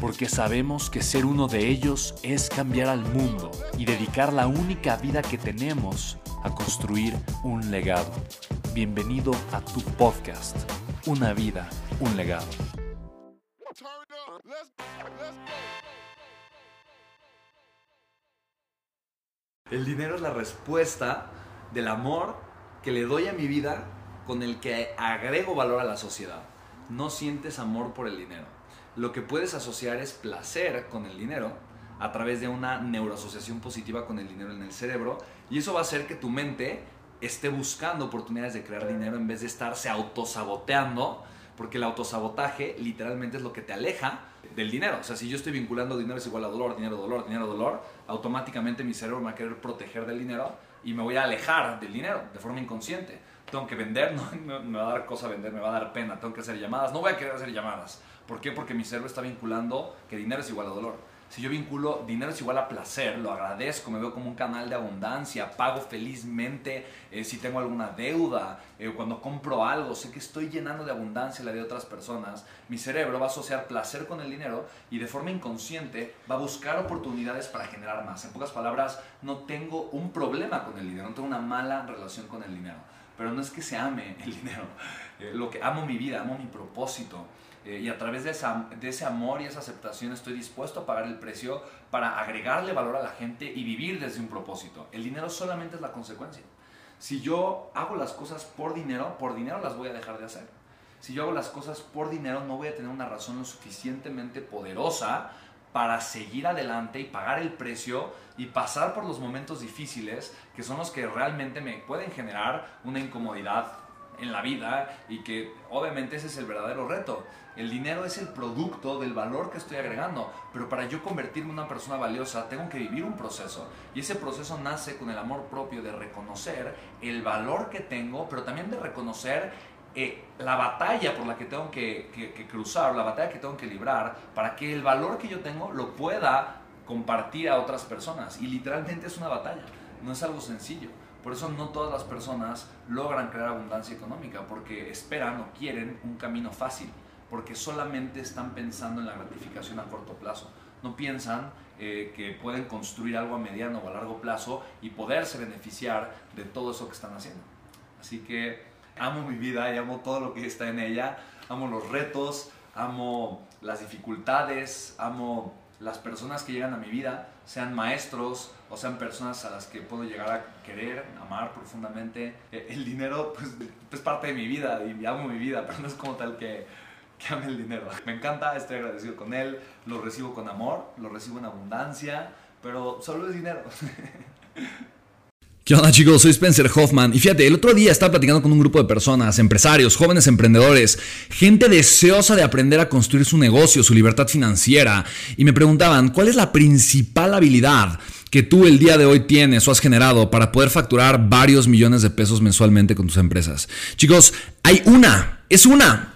porque sabemos que ser uno de ellos es cambiar al mundo y dedicar la única vida que tenemos a construir un legado. Bienvenido a tu podcast, Una vida, un legado. El dinero es la respuesta del amor que le doy a mi vida con el que agrego valor a la sociedad. No sientes amor por el dinero lo que puedes asociar es placer con el dinero a través de una neuroasociación positiva con el dinero en el cerebro y eso va a hacer que tu mente esté buscando oportunidades de crear dinero en vez de estarse autosaboteando, porque el autosabotaje literalmente es lo que te aleja del dinero. O sea, si yo estoy vinculando dinero es igual a dolor, dinero, dolor, dinero, dolor, automáticamente mi cerebro me va a querer proteger del dinero y me voy a alejar del dinero de forma inconsciente. Tengo que vender, no, me va a dar cosa vender, me va a dar pena, tengo que hacer llamadas, no voy a querer hacer llamadas ¿Por qué? Porque mi cerebro está vinculando que dinero es igual a dolor. Si yo vinculo dinero es igual a placer, lo agradezco, me veo como un canal de abundancia, pago felizmente eh, si tengo alguna deuda, eh, cuando compro algo, sé que estoy llenando de abundancia la de otras personas, mi cerebro va a asociar placer con el dinero y de forma inconsciente va a buscar oportunidades para generar más. En pocas palabras, no tengo un problema con el dinero, no tengo una mala relación con el dinero. Pero no es que se ame el dinero, eh, lo que amo mi vida, amo mi propósito. Eh, y a través de, de ese amor y esa aceptación estoy dispuesto a pagar el precio para agregarle valor a la gente y vivir desde un propósito. El dinero solamente es la consecuencia. Si yo hago las cosas por dinero, por dinero las voy a dejar de hacer. Si yo hago las cosas por dinero, no voy a tener una razón lo suficientemente poderosa para seguir adelante y pagar el precio y pasar por los momentos difíciles que son los que realmente me pueden generar una incomodidad en la vida y que obviamente ese es el verdadero reto. El dinero es el producto del valor que estoy agregando, pero para yo convertirme en una persona valiosa tengo que vivir un proceso y ese proceso nace con el amor propio de reconocer el valor que tengo, pero también de reconocer eh, la batalla por la que tengo que, cruzar, la batalla que tengo que librar para que el valor que yo tengo lo pueda compartir a otras personas y literalmente es una batalla, no es algo sencillo. Por eso no todas las personas logran crear abundancia económica, porque esperan o quieren un camino fácil, porque solamente están pensando en la gratificación a corto plazo. No piensan eh, que pueden construir algo a mediano o a largo plazo y poderse beneficiar de todo eso que están haciendo. Así que amo mi vida y amo todo lo que está en ella, amo los retos, amo las dificultades, amo las personas que llegan a mi vida, sean maestros o sean personas a las que puedo llegar a querer, amar profundamente. Eh, el dinero pues, es parte de mi vida y amo mi vida, pero no es como tal que, que ame el dinero. Me encanta, estoy agradecido con él, lo recibo con amor, lo recibo en abundancia, pero solo es dinero. ¿Qué onda chicos? Soy Spencer Hoffman y fíjate, el otro día estaba platicando con un grupo de personas, empresarios, jóvenes emprendedores, gente deseosa de aprender a construir su negocio, su libertad financiera y me preguntaban, ¿cuál es la principal habilidad que tú el día de hoy tienes o has generado para poder facturar varios millones de pesos mensualmente con tus empresas? Chicos, hay una, es una